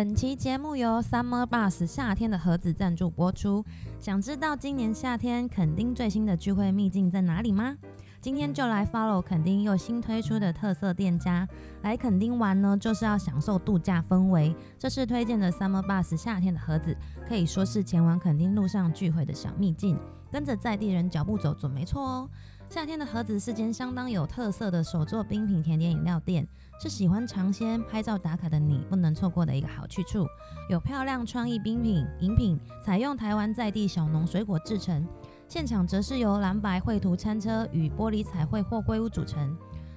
本期节目由 Summer Bus 夏天的盒子赞助播出。想知道今年夏天垦丁最新的聚会秘境在哪里吗？今天就来 follow 垦丁又新推出的特色店家。来垦丁玩呢，就是要享受度假氛围。这是推荐的 Summer Bus 夏天的盒子，可以说是前往垦丁路上聚会的小秘境。跟着在地人脚步走准没错哦。夏天的盒子是间相当有特色的手作冰品甜点饮料店，是喜欢尝鲜拍照打卡的你不能错过的一个好去处。有漂亮创意冰品饮品，采用台湾在地小农水果制成，现场则是由蓝白绘图餐车与玻璃彩绘货柜屋组成。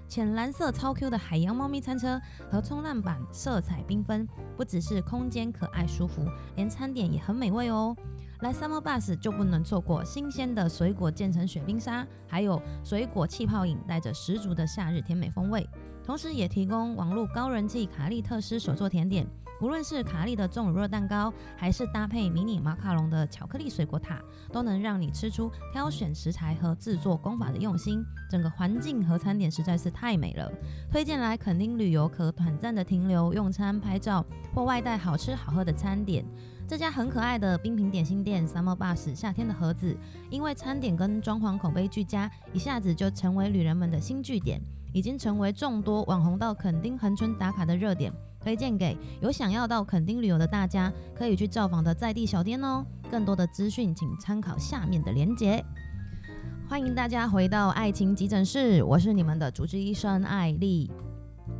浅蓝色超 Q 的海洋猫咪餐车和冲浪板色彩缤纷，不只是空间可爱舒服，连餐点也很美味哦。来 Summer Bus 就不能错过新鲜的水果渐层雪冰沙，还有水果气泡饮，带着十足的夏日甜美风味。同时也提供网络高人气卡利特斯手作甜点，无论是卡利的重乳酪蛋糕，还是搭配迷你马卡龙的巧克力水果塔，都能让你吃出挑选食材和制作工法的用心。整个环境和餐点实在是太美了，推荐来垦丁旅游可短暂的停留、用餐、拍照或外带好吃好喝的餐点。这家很可爱的冰品点心店 Summer Bus 夏天的盒子，因为餐点跟装潢口碑俱佳，一下子就成为旅人们的新据点，已经成为众多网红到垦丁恒春打卡的热点。推荐给有想要到垦丁旅游的大家，可以去造访的在地小店哦。更多的资讯请参考下面的连接。欢迎大家回到爱情急诊室，我是你们的主治医生艾丽。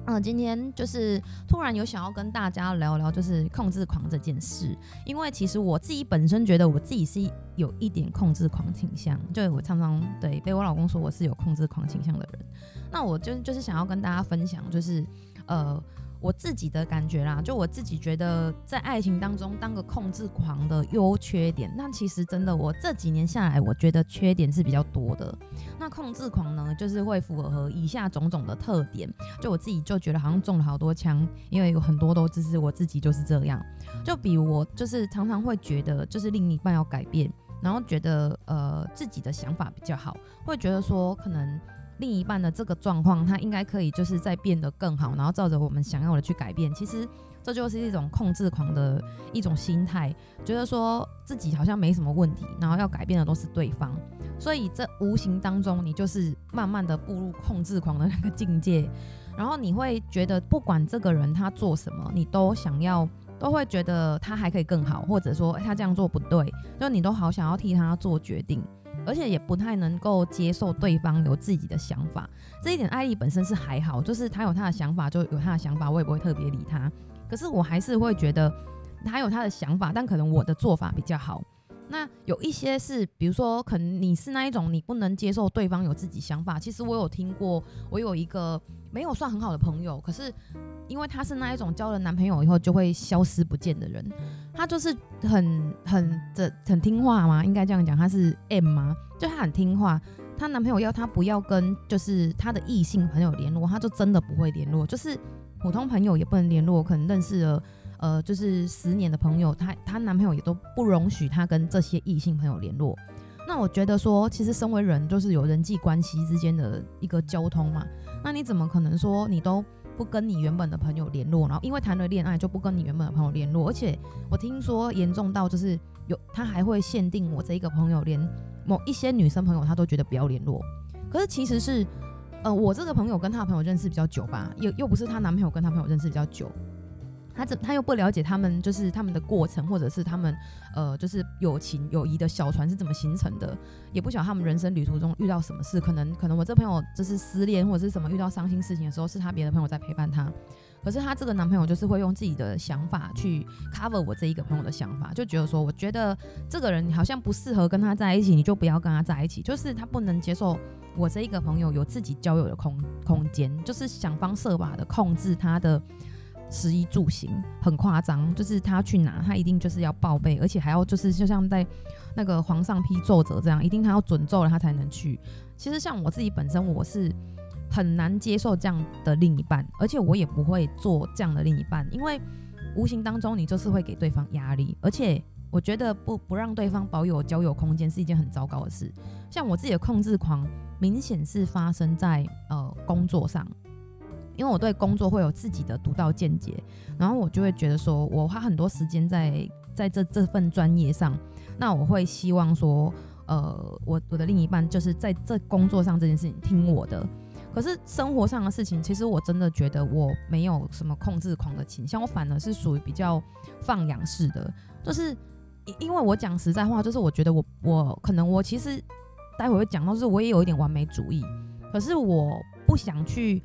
嗯，今天就是突然有想要跟大家聊聊，就是控制狂这件事。因为其实我自己本身觉得我自己是有一点控制狂倾向，就我常常对被我老公说我是有控制狂倾向的人。那我就就是想要跟大家分享，就是呃。我自己的感觉啦，就我自己觉得，在爱情当中当个控制狂的优缺点，那其实真的，我这几年下来，我觉得缺点是比较多的。那控制狂呢，就是会符合以下种种的特点，就我自己就觉得好像中了好多枪，因为有很多都只是我自己就是这样。就比如我就是常常会觉得，就是另一半要改变，然后觉得呃自己的想法比较好，会觉得说可能。另一半的这个状况，他应该可以就是在变得更好，然后照着我们想要的去改变。其实这就是一种控制狂的一种心态，觉得说自己好像没什么问题，然后要改变的都是对方。所以这无形当中，你就是慢慢的步入控制狂的那个境界。然后你会觉得，不管这个人他做什么，你都想要，都会觉得他还可以更好，或者说他这样做不对，就你都好想要替他做决定。而且也不太能够接受对方有自己的想法，这一点艾丽本身是还好，就是她有她的想法就有她的想法，我也不会特别理她。可是我还是会觉得她有她的想法，但可能我的做法比较好。那有一些是，比如说，可能你是那一种你不能接受对方有自己想法。其实我有听过，我有一个没有算很好的朋友，可是因为他是那一种交了男朋友以后就会消失不见的人，他就是很很这很听话嘛，应该这样讲，他是 M 吗？就他很听话，他男朋友要他不要跟就是他的异性朋友联络，他就真的不会联络，就是普通朋友也不能联络，可能认识了。呃，就是十年的朋友，她她男朋友也都不容许她跟这些异性朋友联络。那我觉得说，其实身为人，就是有人际关系之间的一个交通嘛。那你怎么可能说你都不跟你原本的朋友联络，然后因为谈了恋爱就不跟你原本的朋友联络？而且我听说严重到就是有他还会限定我这一个朋友，连某一些女生朋友他都觉得不要联络。可是其实是，呃，我这个朋友跟他的朋友认识比较久吧，又又不是她男朋友跟她朋友认识比较久。他怎他又不了解他们，就是他们的过程，或者是他们呃，就是友情友谊的小船是怎么形成的，也不晓得他们人生旅途中遇到什么事，可能可能我这朋友就是失恋或者是什么遇到伤心事情的时候，是他别的朋友在陪伴他，可是他这个男朋友就是会用自己的想法去 cover 我这一个朋友的想法，就觉得说，我觉得这个人好像不适合跟他在一起，你就不要跟他在一起，就是他不能接受我这一个朋友有自己交友的空空间，就是想方设法的控制他的。食衣住行很夸张，就是他去哪，他一定就是要报备，而且还要就是就像在那个皇上批奏折这样，一定他要准奏了他才能去。其实像我自己本身，我是很难接受这样的另一半，而且我也不会做这样的另一半，因为无形当中你就是会给对方压力，而且我觉得不不让对方保有交友空间是一件很糟糕的事。像我自己的控制狂，明显是发生在呃工作上。因为我对工作会有自己的独到见解，然后我就会觉得说，我花很多时间在在这这份专业上，那我会希望说，呃，我我的另一半就是在这工作上这件事情听我的。可是生活上的事情，其实我真的觉得我没有什么控制狂的倾向，我反而是属于比较放养式的，就是因为我讲实在话，就是我觉得我我可能我其实待会会讲到，是我也有一点完美主义，可是我不想去。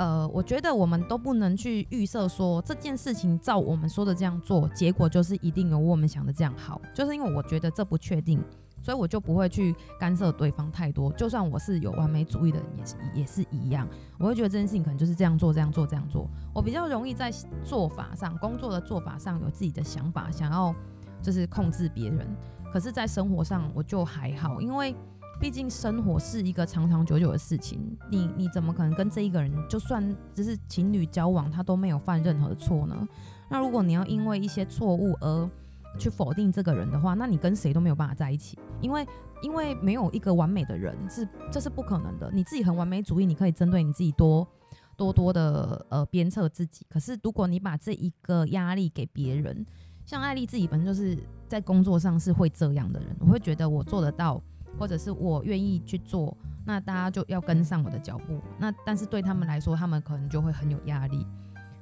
呃，我觉得我们都不能去预设说这件事情照我们说的这样做，结果就是一定有我们想的这样好，就是因为我觉得这不确定，所以我就不会去干涉对方太多。就算我是有完美主义的人，也是也是一样，我会觉得这件事情可能就是这样做，这样做，这样做。我比较容易在做法上，工作的做法上有自己的想法，想要就是控制别人。可是，在生活上我就还好，因为。毕竟生活是一个长长久久的事情，你你怎么可能跟这一个人，就算只是情侣交往，他都没有犯任何错呢？那如果你要因为一些错误而去否定这个人的话，那你跟谁都没有办法在一起，因为因为没有一个完美的人，是这是不可能的。你自己很完美主义，你可以针对你自己多多多的呃鞭策自己，可是如果你把这一个压力给别人，像艾丽自己本身就是在工作上是会这样的人，我会觉得我做得到。或者是我愿意去做，那大家就要跟上我的脚步。那但是对他们来说，他们可能就会很有压力。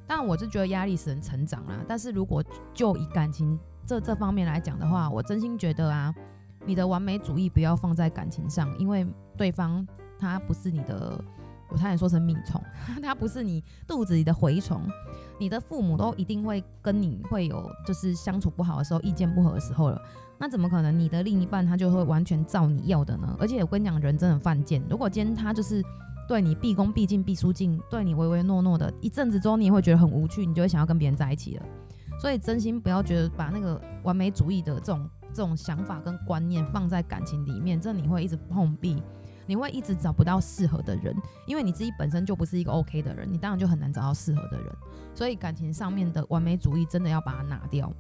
但，我是觉得压力使人成长啦。但是如果就以感情这这方面来讲的话，我真心觉得啊，你的完美主义不要放在感情上，因为对方他不是你的，我差点说成米虫，它不是你肚子里的蛔虫。你的父母都一定会跟你会有就是相处不好的时候，意见不合的时候了。那怎么可能？你的另一半他就会完全照你要的呢？而且我跟你讲，人真的犯贱。如果今天他就是对你毕恭毕敬、毕书尽，对你唯唯诺诺的，一阵子之后你也会觉得很无趣，你就会想要跟别人在一起了。所以真心不要觉得把那个完美主义的这种这种想法跟观念放在感情里面，这你会一直碰壁，你会一直找不到适合的人，因为你自己本身就不是一个 OK 的人，你当然就很难找到适合的人。所以感情上面的完美主义真的要把它拿掉。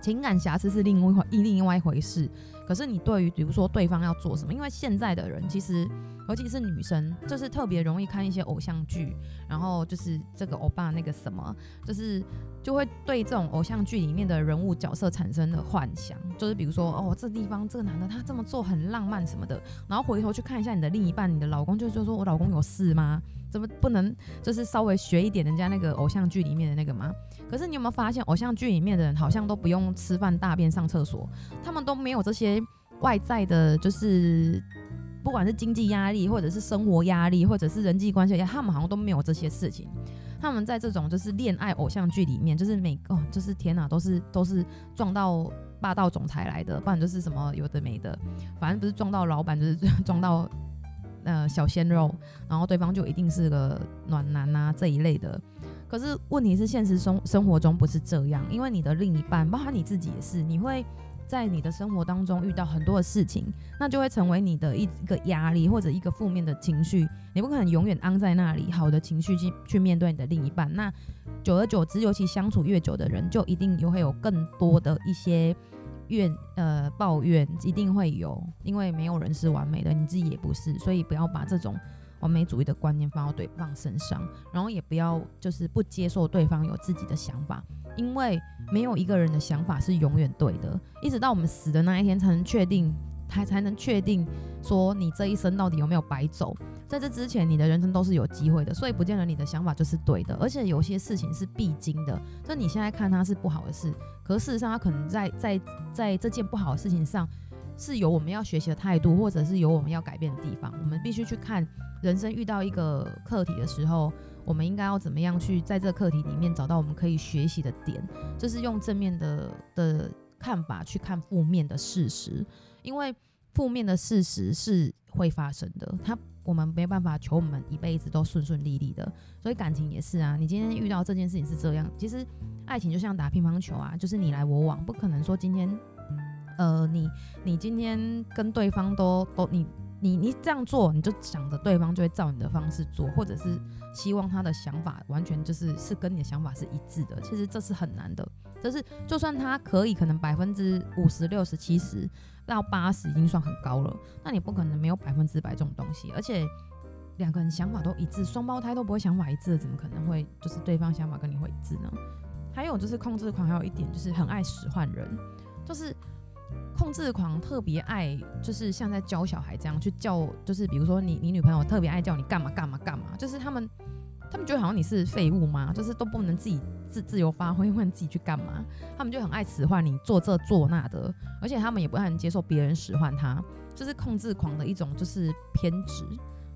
情感瑕疵是另外一另外一回事，可是你对于比如说对方要做什么，因为现在的人其实，尤其是女生，就是特别容易看一些偶像剧，然后就是这个欧巴那个什么，就是就会对这种偶像剧里面的人物角色产生了幻想，就是比如说哦，这地方这个男的他这么做很浪漫什么的，然后回头去看一下你的另一半，你的老公就就说我老公有事吗？怎么不能就是稍微学一点人家那个偶像剧里面的那个吗？可是你有没有发现，偶像剧里面的人好像都不用吃饭、大便、上厕所，他们都没有这些外在的，就是不管是经济压力，或者是生活压力，或者是人际关系，他们好像都没有这些事情。他们在这种就是恋爱偶像剧里面，就是每个、就是天哪，都是都是撞到霸道总裁来的，不然就是什么有的没的，反正不是撞到老板，就是撞到。呃，小鲜肉，然后对方就一定是个暖男啊这一类的。可是问题是，现实生生活中不是这样，因为你的另一半，包括你自己也是，你会在你的生活当中遇到很多的事情，那就会成为你的一一个压力或者一个负面的情绪。你不可能永远安在那里，好的情绪去去面对你的另一半。那久而久之，尤其相处越久的人，就一定又会有更多的一些。怨呃抱怨一定会有，因为没有人是完美的，你自己也不是，所以不要把这种完美主义的观念放到对方身上，然后也不要就是不接受对方有自己的想法，因为没有一个人的想法是永远对的，一直到我们死的那一天才能确定，才才能确定说你这一生到底有没有白走。在这之前，你的人生都是有机会的，所以不见得你的想法就是对的，而且有些事情是必经的。就你现在看它是不好的事，可事实上它可能在在在这件不好的事情上，是有我们要学习的态度，或者是有我们要改变的地方。我们必须去看人生遇到一个课题的时候，我们应该要怎么样去在这个课题里面找到我们可以学习的点，就是用正面的的看法去看负面的事实，因为负面的事实是会发生的，它。我们没办法求我们一辈子都顺顺利利的，所以感情也是啊。你今天遇到这件事情是这样，其实爱情就像打乒乓球啊，就是你来我往，不可能说今天，呃，你你今天跟对方都都你你你这样做，你就想着对方就会照你的方式做，或者是希望他的想法完全就是是跟你的想法是一致的。其实这是很难的，就是就算他可以，可能百分之五十、六十、七十。到八十已经算很高了，那你不可能没有百分之百这种东西，而且两个人想法都一致，双胞胎都不会想法一致，怎么可能会就是对方想法跟你会一致呢？还有就是控制狂，还有一点就是很爱使唤人，就是控制狂特别爱，就是像在教小孩这样去叫，就是比如说你你女朋友特别爱叫你干嘛干嘛干嘛，就是他们他们觉得好像你是废物嘛，就是都不能自己自自由发挥，问自己去干嘛，他们就很爱使唤你做这做那的，而且他们也不太能接受别人使唤他，就是控制狂的一种就是偏执，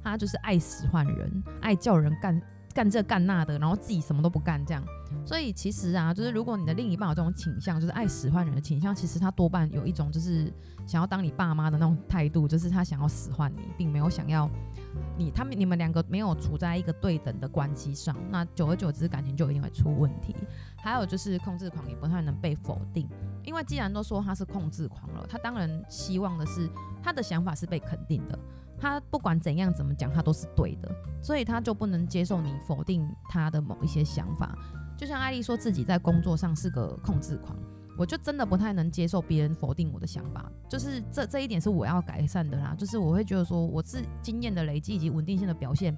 他就是爱使唤人，爱叫人干。干这干那的，然后自己什么都不干，这样。所以其实啊，就是如果你的另一半有这种倾向，就是爱使唤人的倾向，其实他多半有一种就是想要当你爸妈的那种态度，就是他想要使唤你，并没有想要你。他们你们两个没有处在一个对等的关系上，那久而久之感情就一定会出问题。还有就是控制狂也不太能被否定，因为既然都说他是控制狂了，他当然希望的是他的想法是被肯定的。他不管怎样怎么讲，他都是对的，所以他就不能接受你否定他的某一些想法。就像艾丽说自己在工作上是个控制狂，我就真的不太能接受别人否定我的想法。就是这这一点是我要改善的啦。就是我会觉得说我是经验的累积以及稳定性的表现。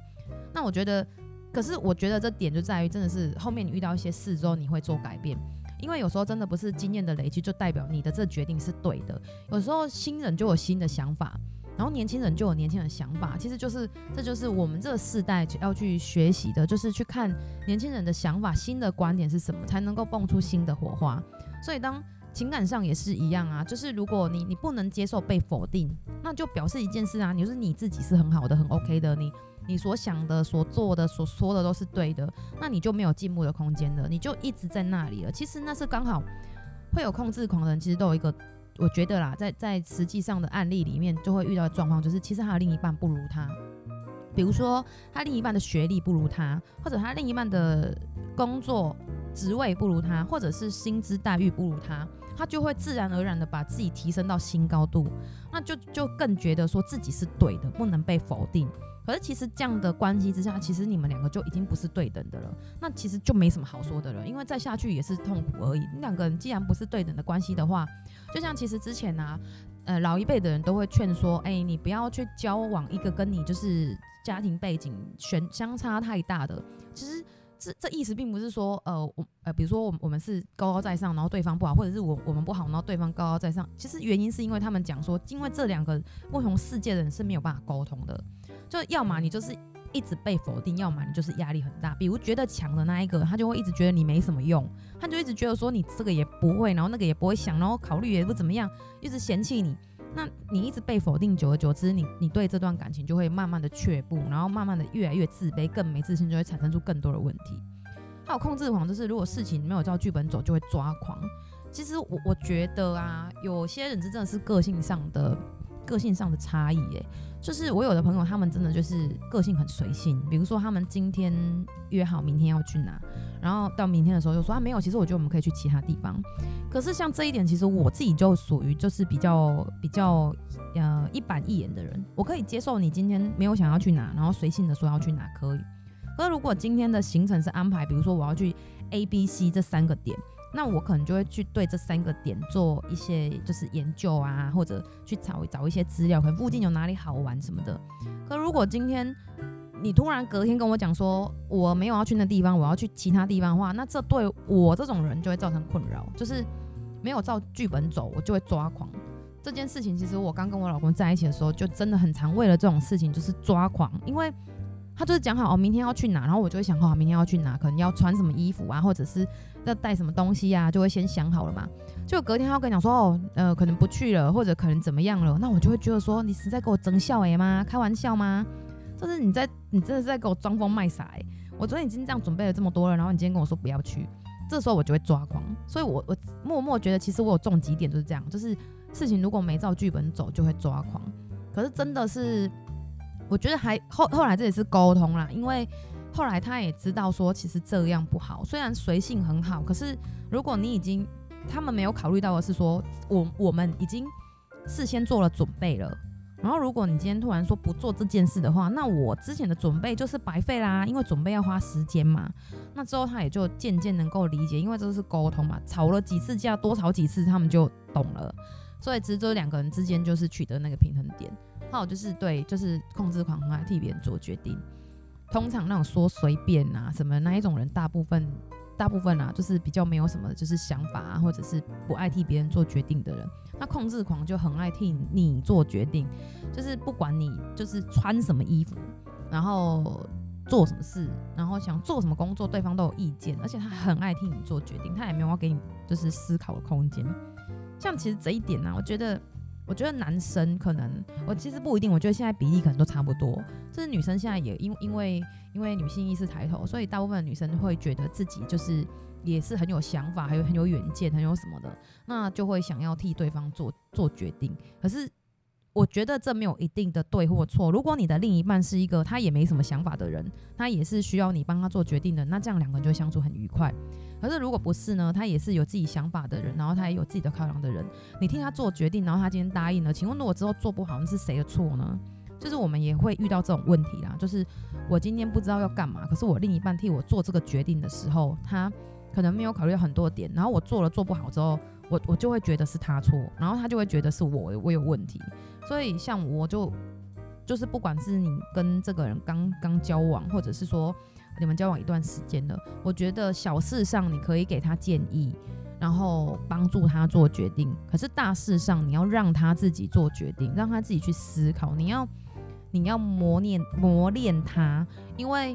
那我觉得，可是我觉得这点就在于真的是后面你遇到一些事之后你会做改变，因为有时候真的不是经验的累积就代表你的这决定是对的。有时候新人就有新的想法。然后年轻人就有年轻人的想法，其实就是这就是我们这个世代要去学习的，就是去看年轻人的想法、新的观点是什么，才能够蹦出新的火花。所以当情感上也是一样啊，就是如果你你不能接受被否定，那就表示一件事啊，你就是你自己是很好的、很 OK 的，你你所想的、所做的、所说的都是对的，那你就没有进步的空间了，你就一直在那里了。其实那是刚好会有控制狂的人，其实都有一个。我觉得啦，在在实际上的案例里面，就会遇到的状况，就是其实他的另一半不如他，比如说他另一半的学历不如他，或者他另一半的工作职位不如他，或者是薪资待遇不如他，他就会自然而然的把自己提升到新高度，那就就更觉得说自己是对的，不能被否定。可是其实这样的关系之下，其实你们两个就已经不是对等的了。那其实就没什么好说的了，因为再下去也是痛苦而已。你两个人既然不是对等的关系的话，就像其实之前呢、啊，呃，老一辈的人都会劝说，哎、你不要去交往一个跟你就是家庭背景悬相差太大的。其实这这意思并不是说，呃，我呃，比如说我们我们是高高在上，然后对方不好，或者是我我们不好，然后对方高高在上。其实原因是因为他们讲说，因为这两个不同世界的人是没有办法沟通的。就要么你就是一直被否定，要么你就是压力很大。比如觉得强的那一个，他就会一直觉得你没什么用，他就一直觉得说你这个也不会，然后那个也不会想，然后考虑也不怎么样，一直嫌弃你。那你一直被否定，久而久之，你你对这段感情就会慢慢的却步，然后慢慢的越来越自卑，更没自信，就会产生出更多的问题。还有控制狂，就是如果事情没有照剧本走，就会抓狂。其实我我觉得啊，有些人真的是个性上的。个性上的差异，诶，就是我有的朋友，他们真的就是个性很随性。比如说，他们今天约好明天要去哪，然后到明天的时候就说啊没有，其实我觉得我们可以去其他地方。可是像这一点，其实我自己就属于就是比较比较呃一板一眼的人，我可以接受你今天没有想要去哪，然后随性的说要去哪可以。可是如果今天的行程是安排，比如说我要去 A、B、C 这三个点。那我可能就会去对这三个点做一些就是研究啊，或者去找找一些资料，可能附近有哪里好玩什么的。可如果今天你突然隔天跟我讲说我没有要去那地方，我要去其他地方的话，那这对我这种人就会造成困扰，就是没有照剧本走，我就会抓狂。这件事情其实我刚跟我老公在一起的时候，就真的很常为了这种事情就是抓狂，因为。他就是讲好哦，明天要去哪，然后我就会想好明天要去哪，可能要穿什么衣服啊，或者是要带什么东西啊，就会先想好了嘛。就隔天他跟你讲说哦，呃，可能不去了，或者可能怎么样了，那我就会觉得说你是在给我争笑诶吗？开玩笑吗？就是你在，你真的是在给我装疯卖傻诶。我昨天已经这样准备了这么多了，然后你今天跟我说不要去，这时候我就会抓狂。所以我我默默觉得其实我有重几点就是这样，就是事情如果没照剧本走就会抓狂。可是真的是。我觉得还后后来这也是沟通啦，因为后来他也知道说其实这样不好，虽然随性很好，可是如果你已经他们没有考虑到的是说我我们已经事先做了准备了，然后如果你今天突然说不做这件事的话，那我之前的准备就是白费啦，因为准备要花时间嘛。那之后他也就渐渐能够理解，因为这是沟通嘛，吵了几次架，多吵几次他们就懂了，所以其实这两个人之间就是取得那个平衡点。还有就是对，就是控制狂很爱替别人做决定。通常那种说随便啊什么那一种人，大部分大部分啊，就是比较没有什么就是想法啊，或者是不爱替别人做决定的人。那控制狂就很爱替你做决定，就是不管你就是穿什么衣服，然后做什么事，然后想做什么工作，对方都有意见，而且他很爱替你做决定，他也没有要给你就是思考的空间。像其实这一点呢、我觉得。我觉得男生可能，我其实不一定。我觉得现在比例可能都差不多。就是女生现在也因因为因为女性意识抬头，所以大部分女生会觉得自己就是也是很有想法，还有很有远见，很有什么的，那就会想要替对方做做决定。可是我觉得这没有一定的对或错。如果你的另一半是一个他也没什么想法的人，他也是需要你帮他做决定的，那这样两个人就会相处很愉快。可是如果不是呢？他也是有自己想法的人，然后他也有自己的考量的人。你替他做决定，然后他今天答应了，请问如果之后做不好，那是谁的错呢？就是我们也会遇到这种问题啦。就是我今天不知道要干嘛，可是我另一半替我做这个决定的时候，他可能没有考虑很多点，然后我做了做不好之后，我我就会觉得是他错，然后他就会觉得是我我有问题。所以像我就就是不管是你跟这个人刚刚交往，或者是说。你们交往一段时间了，我觉得小事上你可以给他建议，然后帮助他做决定。可是大事上你要让他自己做决定，让他自己去思考。你要你要磨练磨练他，因为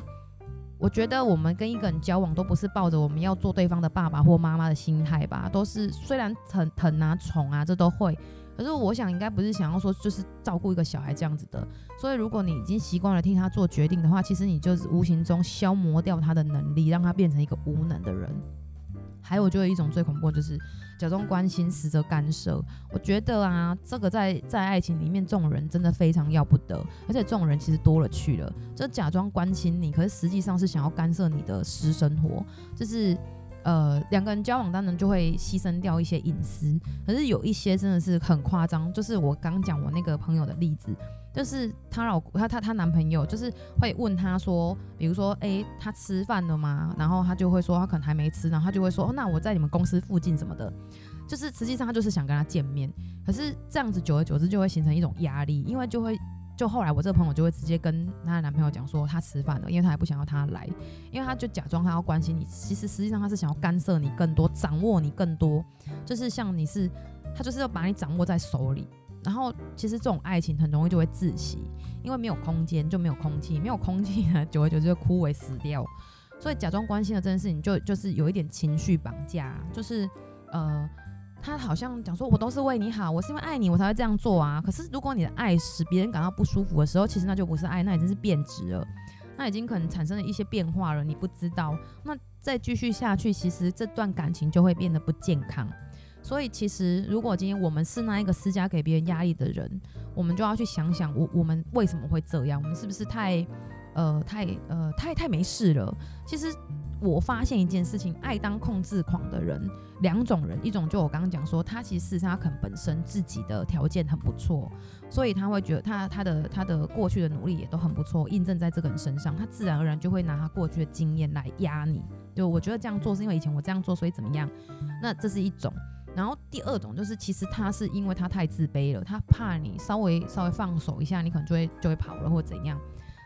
我觉得我们跟一个人交往都不是抱着我们要做对方的爸爸或妈妈的心态吧，都是虽然疼疼啊宠啊这都会。可是我想应该不是想要说就是照顾一个小孩这样子的，所以如果你已经习惯了替他做决定的话，其实你就是无形中消磨掉他的能力，让他变成一个无能的人。还有就有一种最恐怖，就是假装关心实则干涉。我觉得啊，这个在在爱情里面，这种人真的非常要不得，而且这种人其实多了去了，就假装关心你，可是实际上是想要干涉你的私生活，就是。呃，两个人交往当然就会牺牲掉一些隐私，可是有一些真的是很夸张。就是我刚讲我那个朋友的例子，就是她老她她她男朋友就是会问她说，比如说，诶，她吃饭了吗？然后她就会说她可能还没吃，然后她就会说，哦，那我在你们公司附近什么的，就是实际上她就是想跟他见面。可是这样子久而久之就会形成一种压力，因为就会。就后来，我这个朋友就会直接跟她的男朋友讲说，她吃饭了，因为她还不想要他来，因为她就假装她要关心你，其实实际上她是想要干涉你更多，掌握你更多，就是像你是，她就是要把你掌握在手里。然后其实这种爱情很容易就会窒息，因为没有空间就没有空气，没有空气呢，久而久之就枯萎死掉。所以假装关心的这件事情就就是有一点情绪绑架，就是呃。他好像讲说，我都是为你好，我是因为爱你，我才会这样做啊。可是如果你的爱使别人感到不舒服的时候，其实那就不是爱，那已经是变质了，那已经可能产生了一些变化了，你不知道。那再继续下去，其实这段感情就会变得不健康。所以其实如果今天我们是那一个施加给别人压力的人，我们就要去想想，我我们为什么会这样？我们是不是太呃太呃太太没事了？其实。我发现一件事情，爱当控制狂的人，两种人，一种就我刚刚讲说，他其实事实上他可能本身自己的条件很不错，所以他会觉得他他的他的过去的努力也都很不错，印证在这个人身上，他自然而然就会拿他过去的经验来压你。就我觉得这样做是因为以前我这样做，所以怎么样？那这是一种。然后第二种就是，其实他是因为他太自卑了，他怕你稍微稍微放手一下，你可能就会就会跑了或怎样。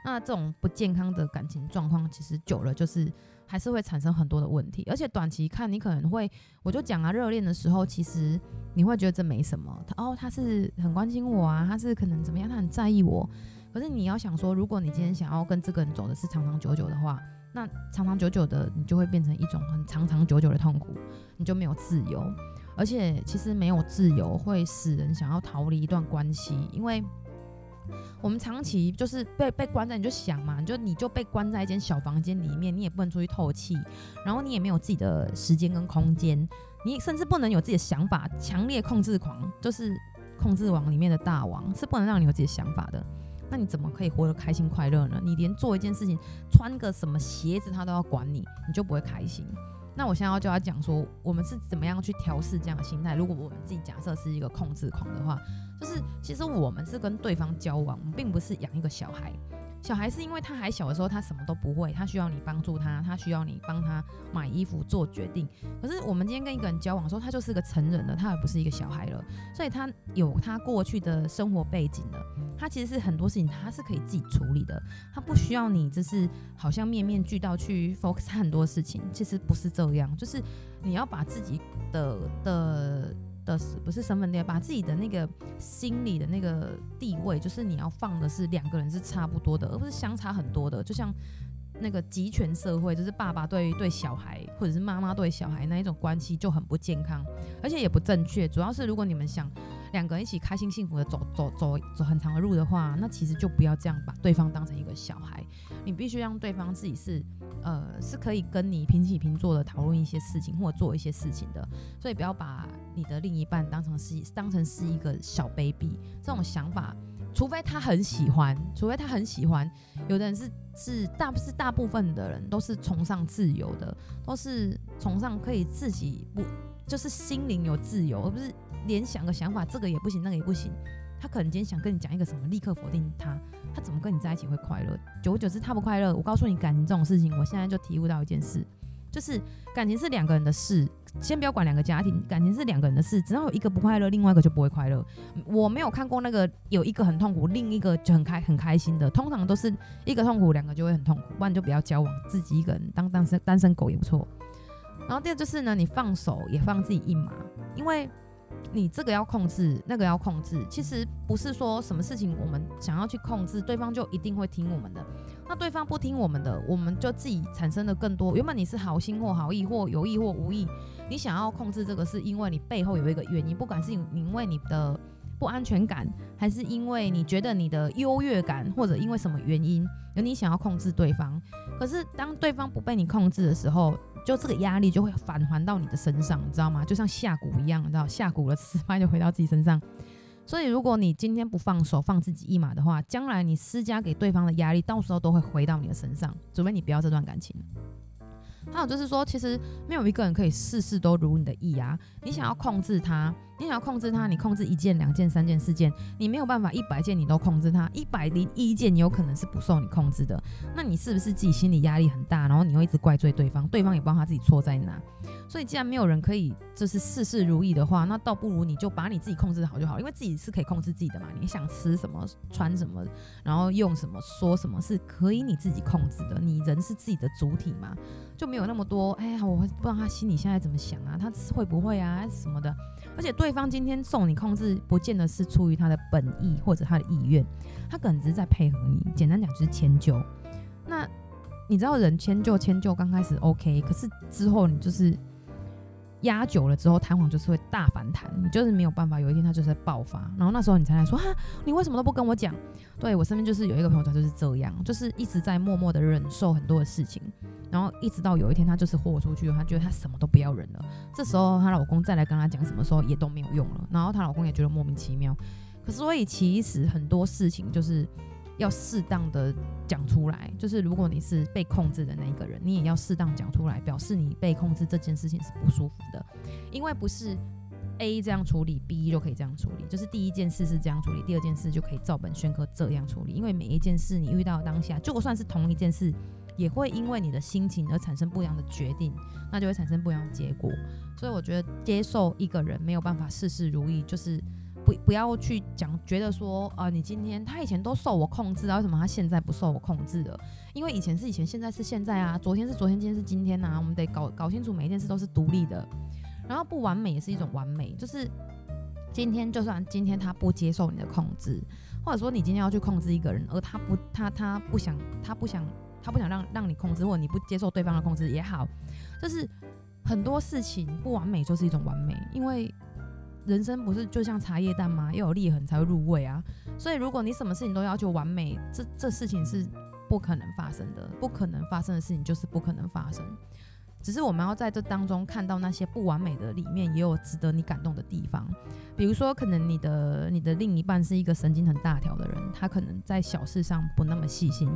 那这种不健康的感情状况，其实久了就是。还是会产生很多的问题，而且短期看你可能会，我就讲啊，热恋的时候其实你会觉得这没什么，他哦他是很关心我啊，他是可能怎么样，他很在意我。可是你要想说，如果你今天想要跟这个人走的是长长久久的话，那长长久久的你就会变成一种很长长久久的痛苦，你就没有自由，而且其实没有自由会使人想要逃离一段关系，因为。我们长期就是被被关在，你就想嘛，你就你就被关在一间小房间里面，你也不能出去透气，然后你也没有自己的时间跟空间，你甚至不能有自己的想法。强烈控制狂就是控制网里面的大王，是不能让你有自己的想法的。那你怎么可以活得开心快乐呢？你连做一件事情，穿个什么鞋子他都要管你，你就不会开心。那我现在要教他讲说，我们是怎么样去调试这样的心态。如果我们自己假设是一个控制狂的话，就是其实我们是跟对方交往，我们并不是养一个小孩。小孩是因为他还小的时候，他什么都不会，他需要你帮助他，他需要你帮他买衣服、做决定。可是我们今天跟一个人交往的时候，他就是个成人了，他也不是一个小孩了，所以他有他过去的生活背景了。他其实是很多事情他是可以自己处理的，他不需要你，就是好像面面俱到去 focus 很多事情。其实不是这样，就是你要把自己的的。的是不是身份地位，把自己的那个心理的那个地位，就是你要放的是两个人是差不多的，而不是相差很多的。就像那个集权社会，就是爸爸对对小孩，或者是妈妈对小孩那一种关系就很不健康，而且也不正确。主要是如果你们想两个人一起开心幸福的走走走走很长的路的话，那其实就不要这样把对方当成一个小孩，你必须让对方自己是。呃，是可以跟你平起平坐的讨论一些事情，或者做一些事情的，所以不要把你的另一半当成是当成是一个小 baby 这种想法，除非他很喜欢，除非他很喜欢。有的人是是大是大部分的人都是崇尚自由的，都是崇尚可以自己不就是心灵有自由，而不是连想个想法这个也不行，那个也不行。他可能今天想跟你讲一个什么，立刻否定他，他怎么跟你在一起会快乐？久而久之，他不快乐。我告诉你，感情这种事情，我现在就体悟到一件事，就是感情是两个人的事。先不要管两个家庭，感情是两个人的事。只要有一个不快乐，另外一个就不会快乐。我没有看过那个有一个很痛苦，另一个就很开很开心的。通常都是一个痛苦，两个就会很痛苦。不然就不要交往，自己一个人当单身单身狗也不错。然后第二就是呢，你放手也放自己一马，因为。你这个要控制，那个要控制，其实不是说什么事情我们想要去控制，对方就一定会听我们的。那对方不听我们的，我们就自己产生的更多。原本你是好心或好意，或有意或无意，你想要控制这个，是因为你背后有一个原因，不管是因为你的不安全感，还是因为你觉得你的优越感，或者因为什么原因，而你想要控制对方。可是当对方不被你控制的时候，就这个压力就会返还到你的身上，你知道吗？就像下蛊一样，你知道下蛊了失败就回到自己身上。所以如果你今天不放手，放自己一马的话，将来你施加给对方的压力，到时候都会回到你的身上，除非你不要这段感情。还有就是说，其实没有一个人可以事事都如你的意啊。你想要控制他。你想要控制他，你控制一件、两件、三件、四件，你没有办法一百件你都控制他，一百零一件你有可能是不受你控制的。那你是不是自己心理压力很大，然后你会一直怪罪对方，对方也不知道他自己错在哪？所以既然没有人可以就是事事如意的话，那倒不如你就把你自己控制好就好，因为自己是可以控制自己的嘛。你想吃什么、穿什么，然后用什么、说什么，是可以你自己控制的。你人是自己的主体嘛，就没有那么多哎呀，我不知道他心里现在怎么想啊，他会不会啊什么的，而且对。对方今天送你控制，不见得是出于他的本意或者他的意愿，他可能只是在配合你。简单讲就是迁就。那你知道人迁就迁就刚开始 OK，可是之后你就是压久了之后，弹簧就是会大反弹，你就是没有办法。有一天他就是在爆发，然后那时候你才来说哈，你为什么都不跟我讲？对，我身边就是有一个朋友，他就是这样，就是一直在默默的忍受很多的事情。然后一直到有一天，他就是豁出去，他觉得他什么都不要忍了。这时候，她老公再来跟她讲什么时候也都没有用了。然后她老公也觉得莫名其妙。可是所以其实很多事情就是要适当的讲出来。就是如果你是被控制的那一个人，你也要适当讲出来，表示你被控制这件事情是不舒服的。因为不是 A 这样处理，B 就可以这样处理。就是第一件事是这样处理，第二件事就可以照本宣科这样处理。因为每一件事你遇到当下，就算是同一件事。也会因为你的心情而产生不一样的决定，那就会产生不一样的结果。所以我觉得接受一个人没有办法事事如意，就是不不要去讲，觉得说啊、呃，你今天他以前都受我控制啊，为什么他现在不受我控制了？因为以前是以前，现在是现在啊，昨天是昨天，今天是今天呐、啊。我们得搞搞清楚每一件事都是独立的，然后不完美也是一种完美，就是今天就算今天他不接受你的控制，或者说你今天要去控制一个人，而他不他他不想他不想。他不想让让你控制，或者你不接受对方的控制也好，就是很多事情不完美就是一种完美，因为人生不是就像茶叶蛋吗？要有裂痕才会入味啊。所以如果你什么事情都要求完美，这这事情是不可能发生的，不可能发生的事情就是不可能发生。只是我们要在这当中看到那些不完美的里面，也有值得你感动的地方。比如说，可能你的你的另一半是一个神经很大条的人，他可能在小事上不那么细心。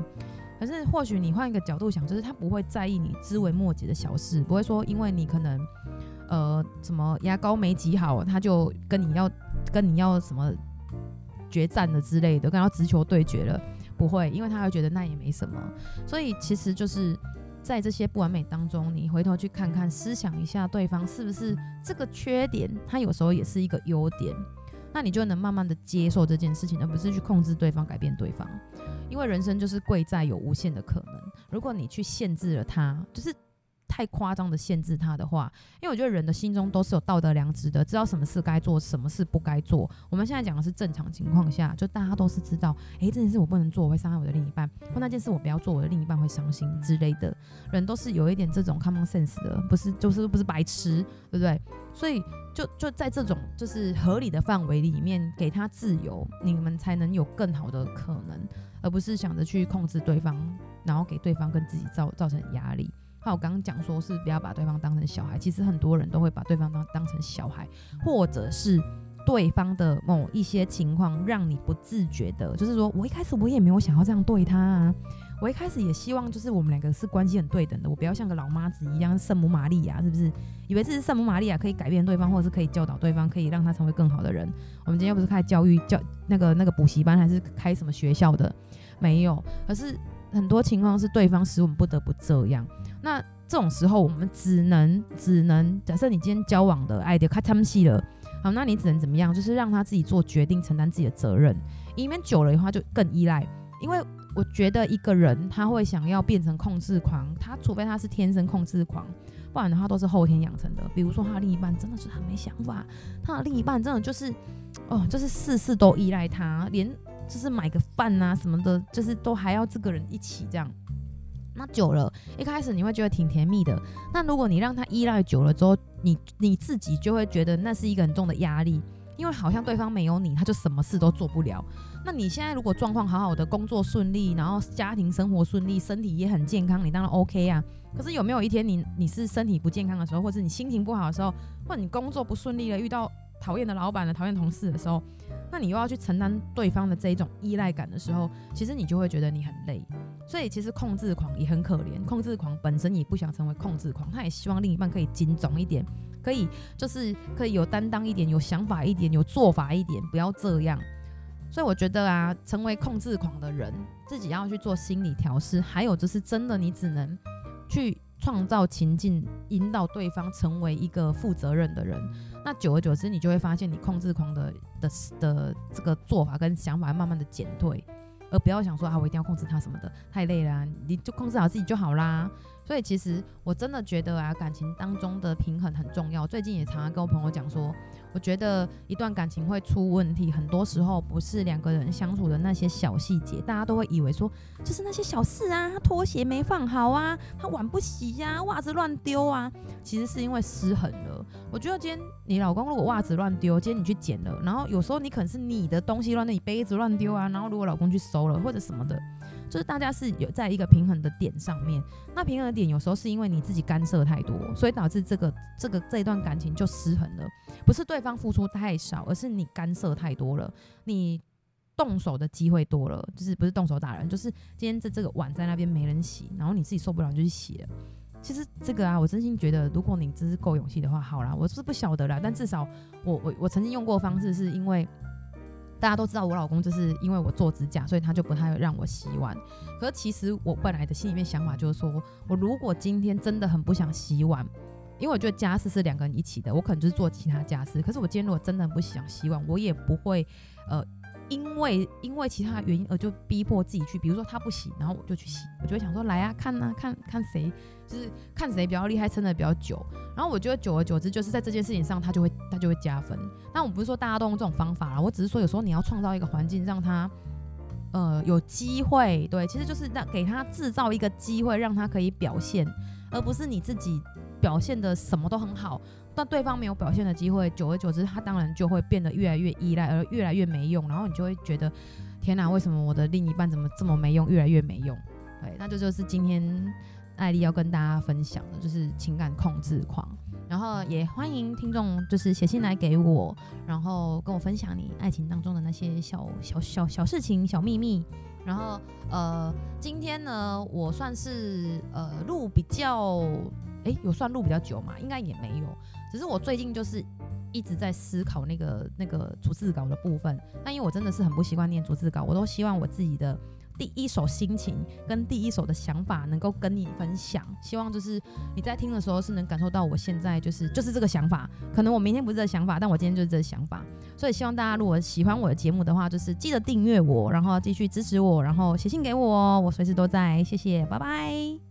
可是或许你换一个角度想，就是他不会在意你枝微末节的小事，不会说因为你可能呃什么牙膏没挤好，他就跟你要跟你要什么决战的之类的，跟他直球对决了，不会，因为他会觉得那也没什么。所以其实就是在这些不完美当中，你回头去看看，思想一下对方是不是这个缺点，他有时候也是一个优点。那你就能慢慢的接受这件事情，而不是去控制对方、改变对方。因为人生就是贵在有无限的可能。如果你去限制了他，就是。太夸张的限制他的话，因为我觉得人的心中都是有道德良知的，知道什么事该做，什么事不该做。我们现在讲的是正常情况下，就大家都是知道，诶，这件事我不能做，我会伤害我的另一半；或那件事我不要做，我的另一半会伤心之类的。人都是有一点这种 common sense 的，不是就是不是白痴，对不对？所以就就在这种就是合理的范围里面，给他自由，你们才能有更好的可能，而不是想着去控制对方，然后给对方跟自己造造成压力。还有我刚刚讲说是不要把对方当成小孩，其实很多人都会把对方当当成小孩，或者是对方的某一些情况让你不自觉的，就是说我一开始我也没有想要这样对他啊，我一开始也希望就是我们两个是关系很对等的，我不要像个老妈子一样圣母玛利亚，是不是？以为这是圣母玛利亚可以改变对方，或者是可以教导对方，可以让他成为更好的人。我们今天又不是开教育教那个那个补习班，还是开什么学校的？没有，可是很多情况是对方使我们不得不这样。那这种时候，我们只能只能假设你今天交往的爱的开他们戏了，好，那你只能怎么样？就是让他自己做决定，承担自己的责任。因为久了的话就更依赖。因为我觉得一个人他会想要变成控制狂，他除非他是天生控制狂，不然的话都是后天养成的。比如说他的另一半真的是很没想法，他的另一半真的就是哦，就是事事都依赖他，连就是买个饭啊什么的，就是都还要这个人一起这样。那久了，一开始你会觉得挺甜蜜的。那如果你让他依赖久了之后，你你自己就会觉得那是一个很重的压力，因为好像对方没有你，他就什么事都做不了。那你现在如果状况好好的，工作顺利，然后家庭生活顺利，身体也很健康，你当然 OK 啊。可是有没有一天你你是身体不健康的时候，或者你心情不好的时候，或者你工作不顺利了，遇到讨厌的老板的讨厌同事的时候，那你又要去承担对方的这一种依赖感的时候，其实你就会觉得你很累。所以其实控制狂也很可怜，控制狂本身也不想成为控制狂，他也希望另一半可以精总一点，可以就是可以有担当一点，有想法一点，有做法一点，不要这样。所以我觉得啊，成为控制狂的人，自己要去做心理调试，还有就是真的你只能去创造情境，引导对方成为一个负责任的人。那久而久之，你就会发现你控制狂的的的这个做法跟想法慢慢的减退。而不要想说啊，我一定要控制他什么的，太累了啊，你就控制好自己就好啦。所以其实我真的觉得啊，感情当中的平衡很重要。最近也常常跟我朋友讲说。我觉得一段感情会出问题，很多时候不是两个人相处的那些小细节，大家都会以为说就是那些小事啊，他拖鞋没放好啊，他碗不洗呀，袜子乱丢啊，其实是因为失衡了。我觉得今天你老公如果袜子乱丢，今天你去捡了，然后有时候你可能是你的东西乱，那你杯子乱丢啊，然后如果老公去收了或者什么的。就是大家是有在一个平衡的点上面，那平衡的点有时候是因为你自己干涉太多，所以导致这个这个这一段感情就失衡了。不是对方付出太少，而是你干涉太多了，你动手的机会多了，就是不是动手打人，就是今天这这个碗在那边没人洗，然后你自己受不了你就去洗了。其实这个啊，我真心觉得，如果你真是够勇气的话，好啦，我是不晓得啦，但至少我我我曾经用过方式是因为。大家都知道我老公就是因为我做指甲，所以他就不太让我洗碗。可是其实我本来的心里面想法就是说，我如果今天真的很不想洗碗，因为我觉得家事是两个人一起的，我可能就是做其他家事。可是我今天如果真的很不想洗碗，我也不会呃。因为因为其他原因而就逼迫自己去，比如说他不洗，然后我就去洗，我就会想说来啊，看啊，看看谁就是看谁比较厉害，撑的比较久。然后我觉得久而久之，就是在这件事情上，他就会他就会加分。但我不是说大家都用这种方法啦，我只是说有时候你要创造一个环境，让他呃有机会，对，其实就是让给他制造一个机会，让他可以表现，而不是你自己表现的什么都很好。但对方没有表现的机会，久而久之，他当然就会变得越来越依赖，而越来越没用。然后你就会觉得，天哪，为什么我的另一半怎么这么没用，越来越没用？对，那这就，是今天艾莉要跟大家分享的，就是情感控制狂。然后也欢迎听众就是写信来给我，然后跟我分享你爱情当中的那些小小小小事情、小秘密。然后呃，今天呢，我算是呃录比较，哎，有算录比较久嘛？应该也没有，只是我最近就是一直在思考那个那个逐字稿的部分。那因为我真的是很不习惯念逐字稿，我都希望我自己的。第一手心情跟第一手的想法能够跟你分享，希望就是你在听的时候是能感受到我现在就是就是这个想法，可能我明天不是这个想法，但我今天就是这个想法，所以希望大家如果喜欢我的节目的话，就是记得订阅我，然后继续支持我，然后写信给我哦，我随时都在，谢谢，拜拜。